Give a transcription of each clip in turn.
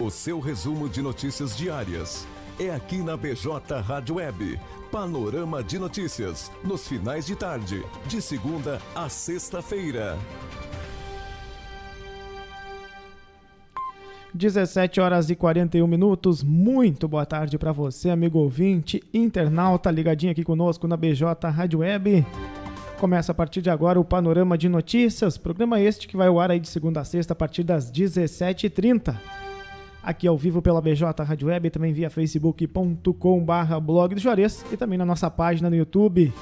O seu resumo de notícias diárias é aqui na BJ Rádio Web. Panorama de notícias, nos finais de tarde, de segunda a sexta-feira. 17 horas e 41 minutos. Muito boa tarde para você, amigo ouvinte, internauta ligadinho aqui conosco na BJ Rádio Web. Começa a partir de agora o Panorama de Notícias, programa este que vai ao ar aí de segunda a sexta a partir das 17h30 aqui ao vivo pela BJ Rádio Web, também via facebook.com/barra blog do Juarez e também na nossa página no YouTube.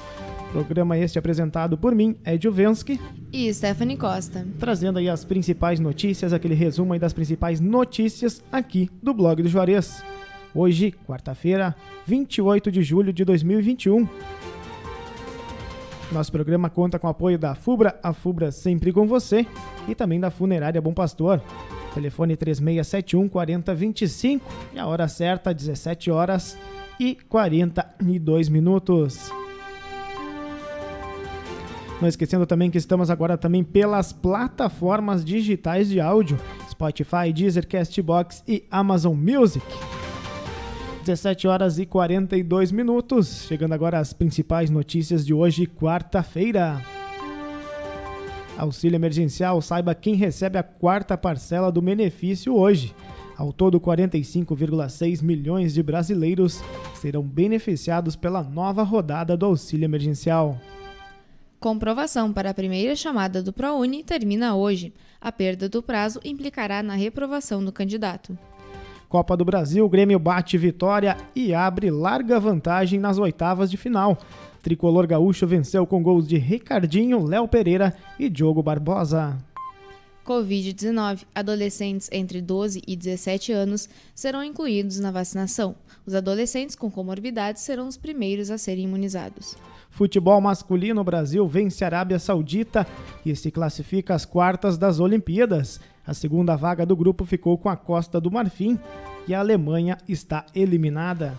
Programa este apresentado por mim, Ed Vensky e Stephanie Costa. Trazendo aí as principais notícias, aquele resumo aí das principais notícias aqui do blog do Juarez. Hoje, quarta-feira, 28 de julho de 2021. Nosso programa conta com o apoio da FUBRA, a FUBRA sempre com você, e também da Funerária Bom Pastor. Telefone 3671 4025 e a hora certa 17 horas e 42 minutos. Não esquecendo também que estamos agora também pelas plataformas digitais de áudio, Spotify, Deezer, Castbox e Amazon Music. 17 horas e 42 minutos, chegando agora as principais notícias de hoje, quarta-feira. Auxílio emergencial, saiba quem recebe a quarta parcela do benefício hoje. Ao todo, 45,6 milhões de brasileiros serão beneficiados pela nova rodada do auxílio emergencial. Comprovação para a primeira chamada do ProUni termina hoje. A perda do prazo implicará na reprovação do candidato. Copa do Brasil, Grêmio bate vitória e abre larga vantagem nas oitavas de final. Tricolor gaúcho venceu com gols de Ricardinho, Léo Pereira e Diogo Barbosa. Covid-19. Adolescentes entre 12 e 17 anos serão incluídos na vacinação. Os adolescentes com comorbidades serão os primeiros a serem imunizados. Futebol masculino, Brasil vence a Arábia Saudita e se classifica às quartas das Olimpíadas. A segunda vaga do grupo ficou com a Costa do Marfim e a Alemanha está eliminada.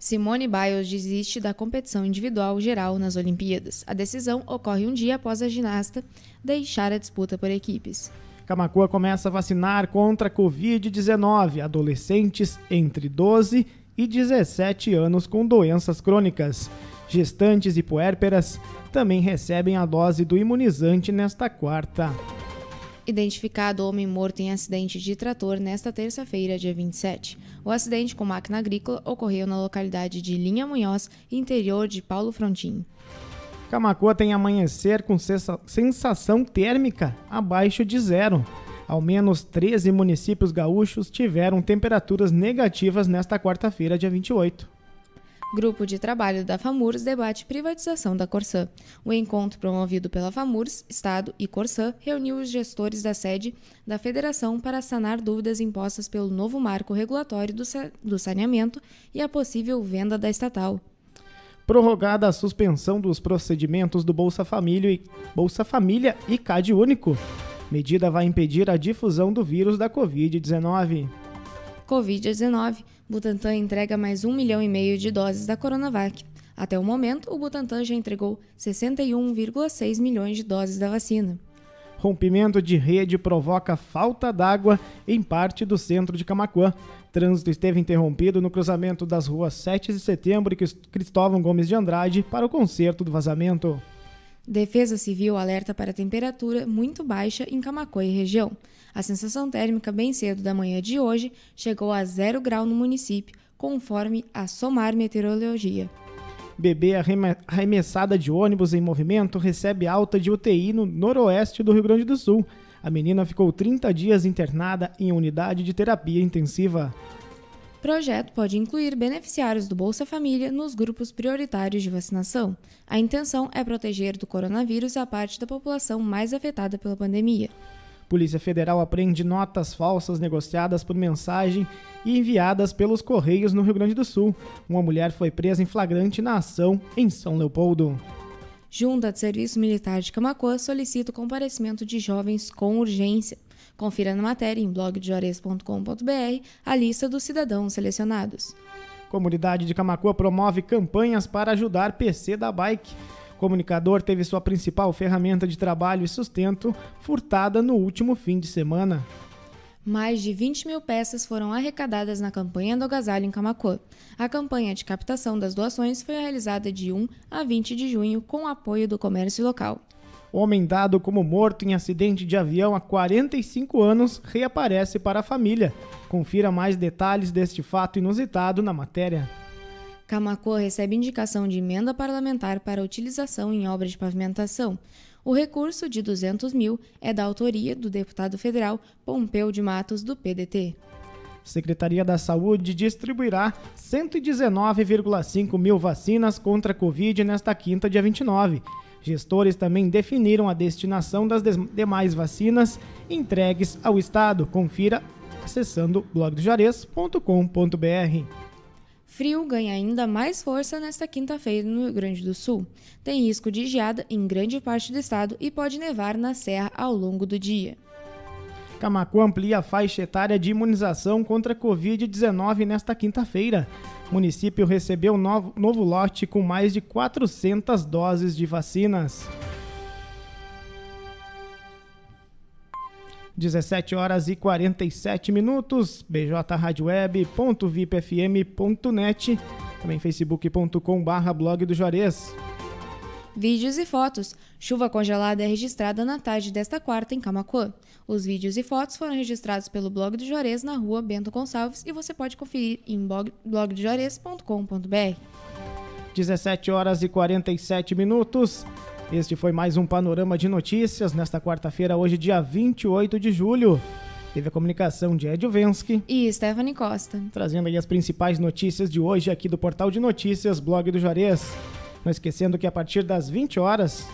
Simone Biles desiste da competição individual geral nas Olimpíadas. A decisão ocorre um dia após a ginasta deixar a disputa por equipes. Camacuã começa a vacinar contra a Covid-19 adolescentes entre 12 e 17 anos com doenças crônicas. Gestantes e puérperas também recebem a dose do imunizante nesta quarta. Identificado homem morto em acidente de trator nesta terça-feira, dia 27. O acidente com máquina agrícola ocorreu na localidade de Linha Munhoz, interior de Paulo Frontin. Camacoa tem amanhecer com sensação térmica abaixo de zero. Ao menos 13 municípios gaúchos tiveram temperaturas negativas nesta quarta-feira, dia 28. Grupo de trabalho da FAMURS debate privatização da Corsã. O encontro promovido pela FAMURS, Estado e Corsã reuniu os gestores da sede da federação para sanar dúvidas impostas pelo novo marco regulatório do, sa do saneamento e a possível venda da estatal. Prorrogada a suspensão dos procedimentos do Bolsa Família e, Bolsa Família e CAD Único. Medida vai impedir a difusão do vírus da Covid-19. Covid-19. Butantan entrega mais um milhão e meio de doses da Coronavac. Até o momento, o Butantan já entregou 61,6 milhões de doses da vacina. Rompimento de rede provoca falta d'água em parte do centro de Camacuã. Trânsito esteve interrompido no cruzamento das ruas 7 de setembro e Cristóvão Gomes de Andrade para o conserto do vazamento. Defesa Civil alerta para temperatura muito baixa em Camacuã e região. A sensação térmica bem cedo da manhã de hoje chegou a zero grau no município, conforme a Somar Meteorologia. Bebê arremessada de ônibus em movimento recebe alta de UTI no noroeste do Rio Grande do Sul. A menina ficou 30 dias internada em unidade de terapia intensiva. Projeto pode incluir beneficiários do Bolsa Família nos grupos prioritários de vacinação. A intenção é proteger do coronavírus a parte da população mais afetada pela pandemia. Polícia Federal apreende notas falsas negociadas por mensagem e enviadas pelos Correios no Rio Grande do Sul. Uma mulher foi presa em flagrante na ação em São Leopoldo. Junta de Serviço Militar de Camacuã solicita o comparecimento de jovens com urgência. Confira na matéria em blogdeores.com.br a lista dos cidadãos selecionados. Comunidade de Camacuã promove campanhas para ajudar PC da Bike comunicador teve sua principal ferramenta de trabalho e sustento furtada no último fim de semana. Mais de 20 mil peças foram arrecadadas na campanha do agasalho em Camacuã. A campanha de captação das doações foi realizada de 1 a 20 de junho com o apoio do comércio local. Homem dado como morto em acidente de avião há 45 anos reaparece para a família. Confira mais detalhes deste fato inusitado na matéria. Camacuã recebe indicação de emenda parlamentar para utilização em obras de pavimentação. O recurso de 200 mil é da autoria do deputado federal Pompeu de Matos, do PDT. Secretaria da Saúde distribuirá 119,5 mil vacinas contra a Covid nesta quinta, dia 29. Gestores também definiram a destinação das demais vacinas entregues ao Estado. Confira acessando blogdojares.com.br. Frio ganha ainda mais força nesta quinta-feira no Rio Grande do Sul. Tem risco de geada em grande parte do estado e pode nevar na serra ao longo do dia. Camacu amplia a faixa etária de imunização contra a Covid-19 nesta quinta-feira. O município recebeu novo, novo lote com mais de 400 doses de vacinas. 17 horas e 47 minutos, bjradioweb.vipfm.net, também facebook.com barra blog do Juarez. Vídeos e fotos. Chuva congelada é registrada na tarde desta quarta em Camacuã. Os vídeos e fotos foram registrados pelo blog do Juarez na rua Bento Gonçalves e você pode conferir em blogdojuarez.com.br. 17 horas e 47 minutos. Este foi mais um panorama de notícias nesta quarta-feira, hoje, dia 28 de julho. Teve a comunicação de Ed Vensky e Stephanie Costa, trazendo aí as principais notícias de hoje aqui do portal de notícias Blog do Juarez. Não esquecendo que a partir das 20 horas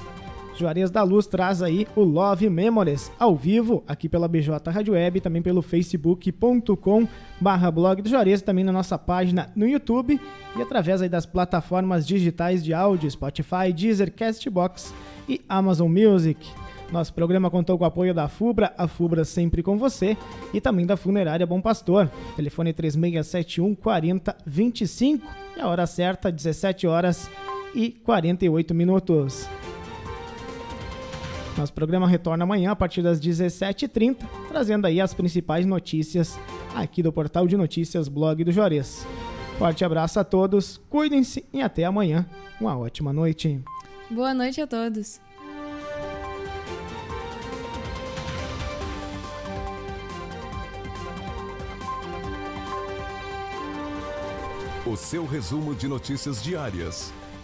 Juarez da Luz traz aí o Love Memories ao vivo aqui pela BJ Rádio Web, também pelo facebook.com barra blog do Juarez, também na nossa página no YouTube e através aí das plataformas digitais de áudio, Spotify, Deezer, Castbox e Amazon Music. Nosso programa contou com o apoio da FUBRA, a FUBRA sempre com você, e também da Funerária Bom Pastor. Telefone 3671 4025 e a hora certa, 17 horas e 48 minutos. Nosso programa retorna amanhã a partir das 17h30, trazendo aí as principais notícias aqui do portal de notícias Blog do Juarez. Forte abraço a todos, cuidem-se e até amanhã. Uma ótima noite. Boa noite a todos. O seu resumo de notícias diárias